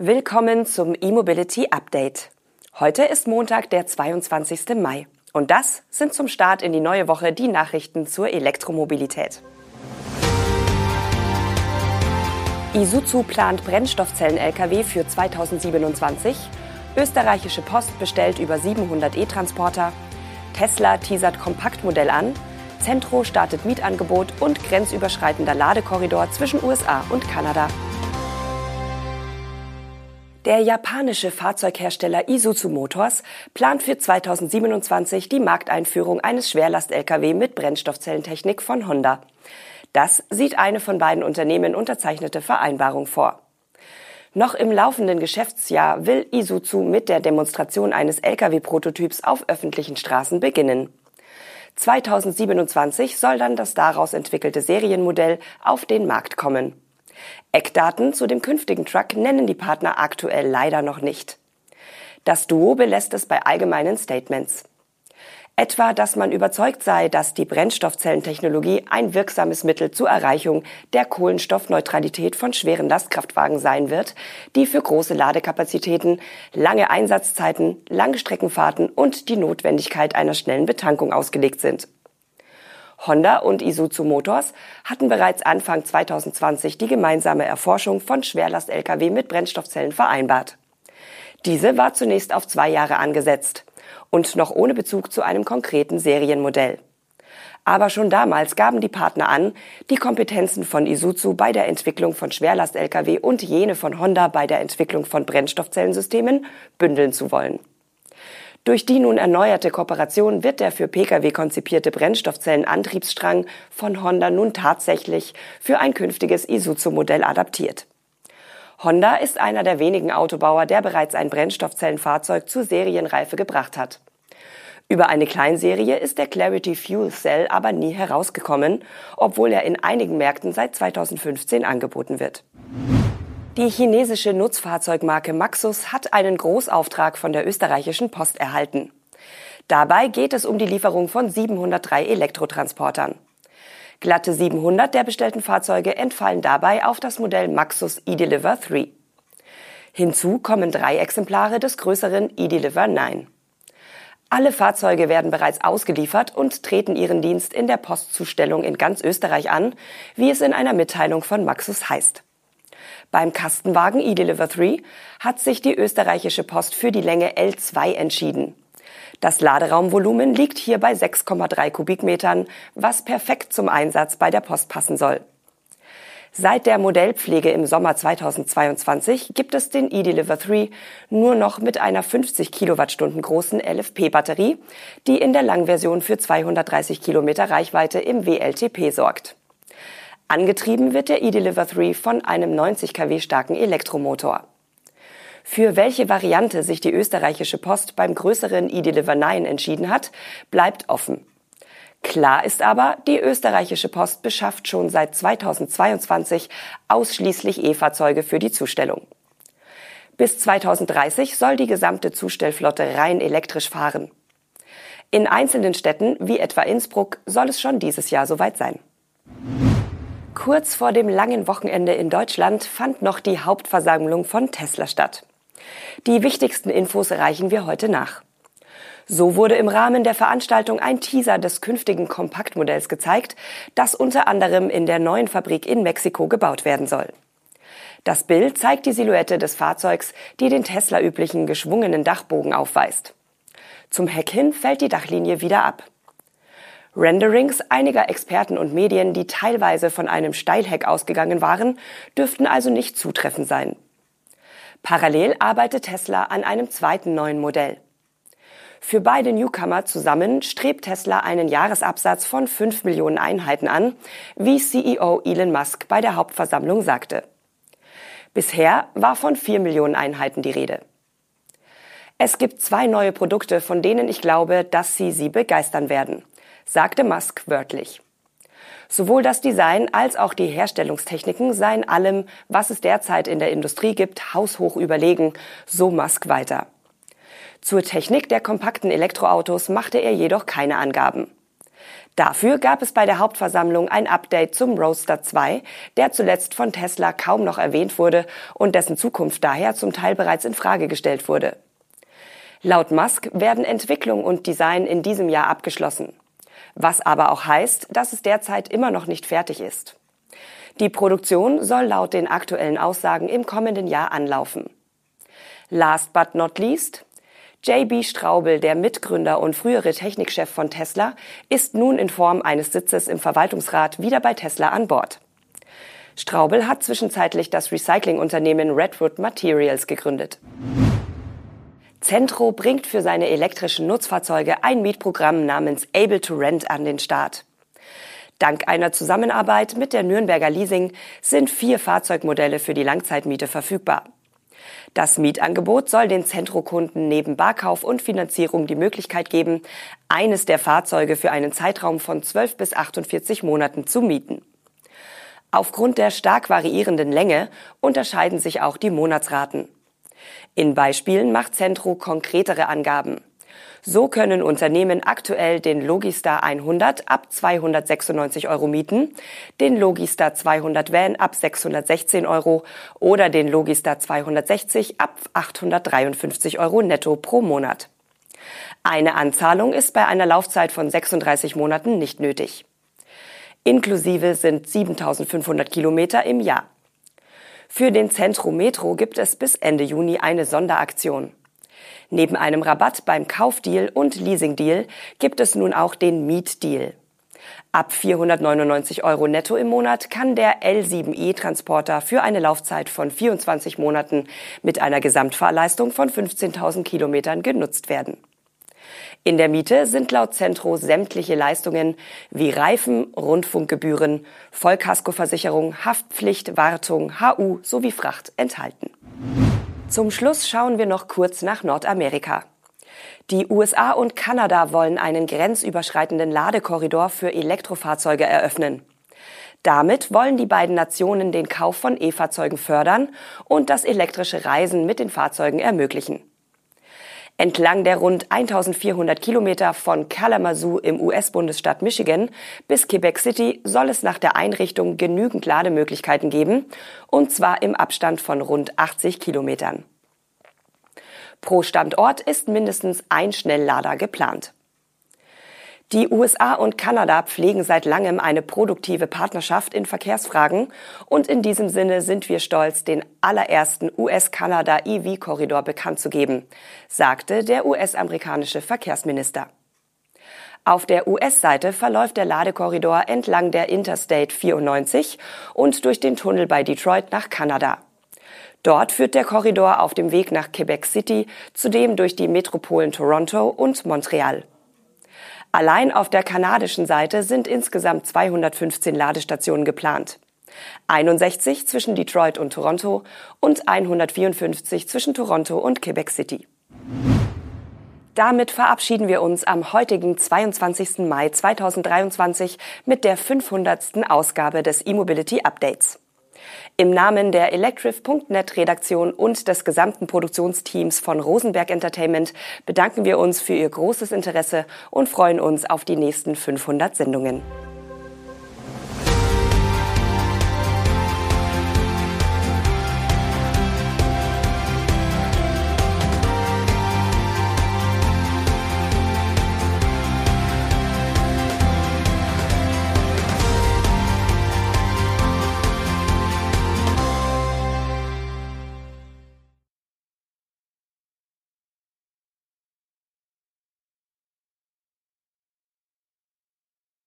Willkommen zum E-Mobility Update. Heute ist Montag, der 22. Mai. Und das sind zum Start in die neue Woche die Nachrichten zur Elektromobilität. Isuzu plant Brennstoffzellen-Lkw für 2027. Österreichische Post bestellt über 700 E-Transporter. Tesla teasert Kompaktmodell an. Centro startet Mietangebot und grenzüberschreitender Ladekorridor zwischen USA und Kanada. Der japanische Fahrzeughersteller Isuzu Motors plant für 2027 die Markteinführung eines Schwerlast-Lkw mit Brennstoffzellentechnik von Honda. Das sieht eine von beiden Unternehmen unterzeichnete Vereinbarung vor. Noch im laufenden Geschäftsjahr will Isuzu mit der Demonstration eines Lkw-Prototyps auf öffentlichen Straßen beginnen. 2027 soll dann das daraus entwickelte Serienmodell auf den Markt kommen. Eckdaten zu dem künftigen Truck nennen die Partner aktuell leider noch nicht. Das Duo belässt es bei allgemeinen Statements. Etwa, dass man überzeugt sei, dass die Brennstoffzellentechnologie ein wirksames Mittel zur Erreichung der Kohlenstoffneutralität von schweren Lastkraftwagen sein wird, die für große Ladekapazitäten, lange Einsatzzeiten, Langstreckenfahrten und die Notwendigkeit einer schnellen Betankung ausgelegt sind. Honda und Isuzu Motors hatten bereits Anfang 2020 die gemeinsame Erforschung von Schwerlast-Lkw mit Brennstoffzellen vereinbart. Diese war zunächst auf zwei Jahre angesetzt und noch ohne Bezug zu einem konkreten Serienmodell. Aber schon damals gaben die Partner an, die Kompetenzen von Isuzu bei der Entwicklung von Schwerlast-Lkw und jene von Honda bei der Entwicklung von Brennstoffzellensystemen bündeln zu wollen. Durch die nun erneuerte Kooperation wird der für Pkw konzipierte Brennstoffzellenantriebsstrang von Honda nun tatsächlich für ein künftiges Isuzu-Modell adaptiert. Honda ist einer der wenigen Autobauer, der bereits ein Brennstoffzellenfahrzeug zur Serienreife gebracht hat. Über eine Kleinserie ist der Clarity Fuel Cell aber nie herausgekommen, obwohl er in einigen Märkten seit 2015 angeboten wird. Die chinesische Nutzfahrzeugmarke Maxus hat einen Großauftrag von der österreichischen Post erhalten. Dabei geht es um die Lieferung von 703 Elektrotransportern. Glatte 700 der bestellten Fahrzeuge entfallen dabei auf das Modell Maxus eDeliver 3. Hinzu kommen drei Exemplare des größeren eDeliver 9. Alle Fahrzeuge werden bereits ausgeliefert und treten ihren Dienst in der Postzustellung in ganz Österreich an, wie es in einer Mitteilung von Maxus heißt. Beim Kastenwagen eDeliver 3 hat sich die österreichische Post für die Länge L2 entschieden. Das Laderaumvolumen liegt hier bei 6,3 Kubikmetern, was perfekt zum Einsatz bei der Post passen soll. Seit der Modellpflege im Sommer 2022 gibt es den eDeliver 3 nur noch mit einer 50 Kilowattstunden großen LFP-Batterie, die in der Langversion für 230 Kilometer Reichweite im WLTP sorgt. Angetrieben wird der eDeliver 3 von einem 90 kW starken Elektromotor. Für welche Variante sich die österreichische Post beim größeren eDeliver 9 entschieden hat, bleibt offen. Klar ist aber, die österreichische Post beschafft schon seit 2022 ausschließlich E-Fahrzeuge für die Zustellung. Bis 2030 soll die gesamte Zustellflotte rein elektrisch fahren. In einzelnen Städten, wie etwa Innsbruck, soll es schon dieses Jahr soweit sein. Kurz vor dem langen Wochenende in Deutschland fand noch die Hauptversammlung von Tesla statt. Die wichtigsten Infos reichen wir heute nach. So wurde im Rahmen der Veranstaltung ein Teaser des künftigen Kompaktmodells gezeigt, das unter anderem in der neuen Fabrik in Mexiko gebaut werden soll. Das Bild zeigt die Silhouette des Fahrzeugs, die den Tesla üblichen geschwungenen Dachbogen aufweist. Zum Heck hin fällt die Dachlinie wieder ab. Renderings einiger Experten und Medien, die teilweise von einem Steilheck ausgegangen waren, dürften also nicht zutreffend sein. Parallel arbeitet Tesla an einem zweiten neuen Modell. Für beide Newcomer zusammen strebt Tesla einen Jahresabsatz von 5 Millionen Einheiten an, wie CEO Elon Musk bei der Hauptversammlung sagte. Bisher war von 4 Millionen Einheiten die Rede. Es gibt zwei neue Produkte, von denen ich glaube, dass sie Sie begeistern werden sagte Musk wörtlich. Sowohl das Design als auch die Herstellungstechniken seien allem, was es derzeit in der Industrie gibt, haushoch überlegen, so Musk weiter. Zur Technik der kompakten Elektroautos machte er jedoch keine Angaben. Dafür gab es bei der Hauptversammlung ein Update zum Roadster 2, der zuletzt von Tesla kaum noch erwähnt wurde und dessen Zukunft daher zum Teil bereits in Frage gestellt wurde. Laut Musk werden Entwicklung und Design in diesem Jahr abgeschlossen. Was aber auch heißt, dass es derzeit immer noch nicht fertig ist. Die Produktion soll laut den aktuellen Aussagen im kommenden Jahr anlaufen. Last but not least, JB Straubel, der Mitgründer und frühere Technikchef von Tesla, ist nun in Form eines Sitzes im Verwaltungsrat wieder bei Tesla an Bord. Straubel hat zwischenzeitlich das Recyclingunternehmen Redwood Materials gegründet. Centro bringt für seine elektrischen Nutzfahrzeuge ein Mietprogramm namens Able to Rent an den Start. Dank einer Zusammenarbeit mit der Nürnberger Leasing sind vier Fahrzeugmodelle für die Langzeitmiete verfügbar. Das Mietangebot soll den Zentrokunden neben Barkauf und Finanzierung die Möglichkeit geben, eines der Fahrzeuge für einen Zeitraum von 12 bis 48 Monaten zu mieten. Aufgrund der stark variierenden Länge unterscheiden sich auch die Monatsraten. In Beispielen macht Centro konkretere Angaben. So können Unternehmen aktuell den Logistar 100 ab 296 Euro mieten, den Logistar 200 Van ab 616 Euro oder den Logistar 260 ab 853 Euro netto pro Monat. Eine Anzahlung ist bei einer Laufzeit von 36 Monaten nicht nötig. Inklusive sind 7500 Kilometer im Jahr. Für den Centro Metro gibt es bis Ende Juni eine Sonderaktion. Neben einem Rabatt beim Kaufdeal und Leasingdeal gibt es nun auch den Mietdeal. Ab 499 Euro netto im Monat kann der L7e-Transporter für eine Laufzeit von 24 Monaten mit einer Gesamtfahrleistung von 15.000 Kilometern genutzt werden. In der Miete sind laut Centro sämtliche Leistungen wie Reifen, Rundfunkgebühren, Vollkaskoversicherung, Haftpflicht, Wartung, HU sowie Fracht enthalten. Zum Schluss schauen wir noch kurz nach Nordamerika. Die USA und Kanada wollen einen grenzüberschreitenden Ladekorridor für Elektrofahrzeuge eröffnen. Damit wollen die beiden Nationen den Kauf von E-Fahrzeugen fördern und das elektrische Reisen mit den Fahrzeugen ermöglichen. Entlang der rund 1400 Kilometer von Kalamazoo im US-Bundesstaat Michigan bis Quebec City soll es nach der Einrichtung genügend Lademöglichkeiten geben, und zwar im Abstand von rund 80 Kilometern. Pro Standort ist mindestens ein Schnelllader geplant. Die USA und Kanada pflegen seit langem eine produktive Partnerschaft in Verkehrsfragen und in diesem Sinne sind wir stolz, den allerersten US-Kanada EV-Korridor bekannt zu geben, sagte der US-amerikanische Verkehrsminister. Auf der US-Seite verläuft der Ladekorridor entlang der Interstate 94 und durch den Tunnel bei Detroit nach Kanada. Dort führt der Korridor auf dem Weg nach Quebec City, zudem durch die Metropolen Toronto und Montreal. Allein auf der kanadischen Seite sind insgesamt 215 Ladestationen geplant. 61 zwischen Detroit und Toronto und 154 zwischen Toronto und Quebec City. Damit verabschieden wir uns am heutigen 22. Mai 2023 mit der 500. Ausgabe des E-Mobility Updates. Im Namen der Electrif.net Redaktion und des gesamten Produktionsteams von Rosenberg Entertainment bedanken wir uns für Ihr großes Interesse und freuen uns auf die nächsten 500 Sendungen.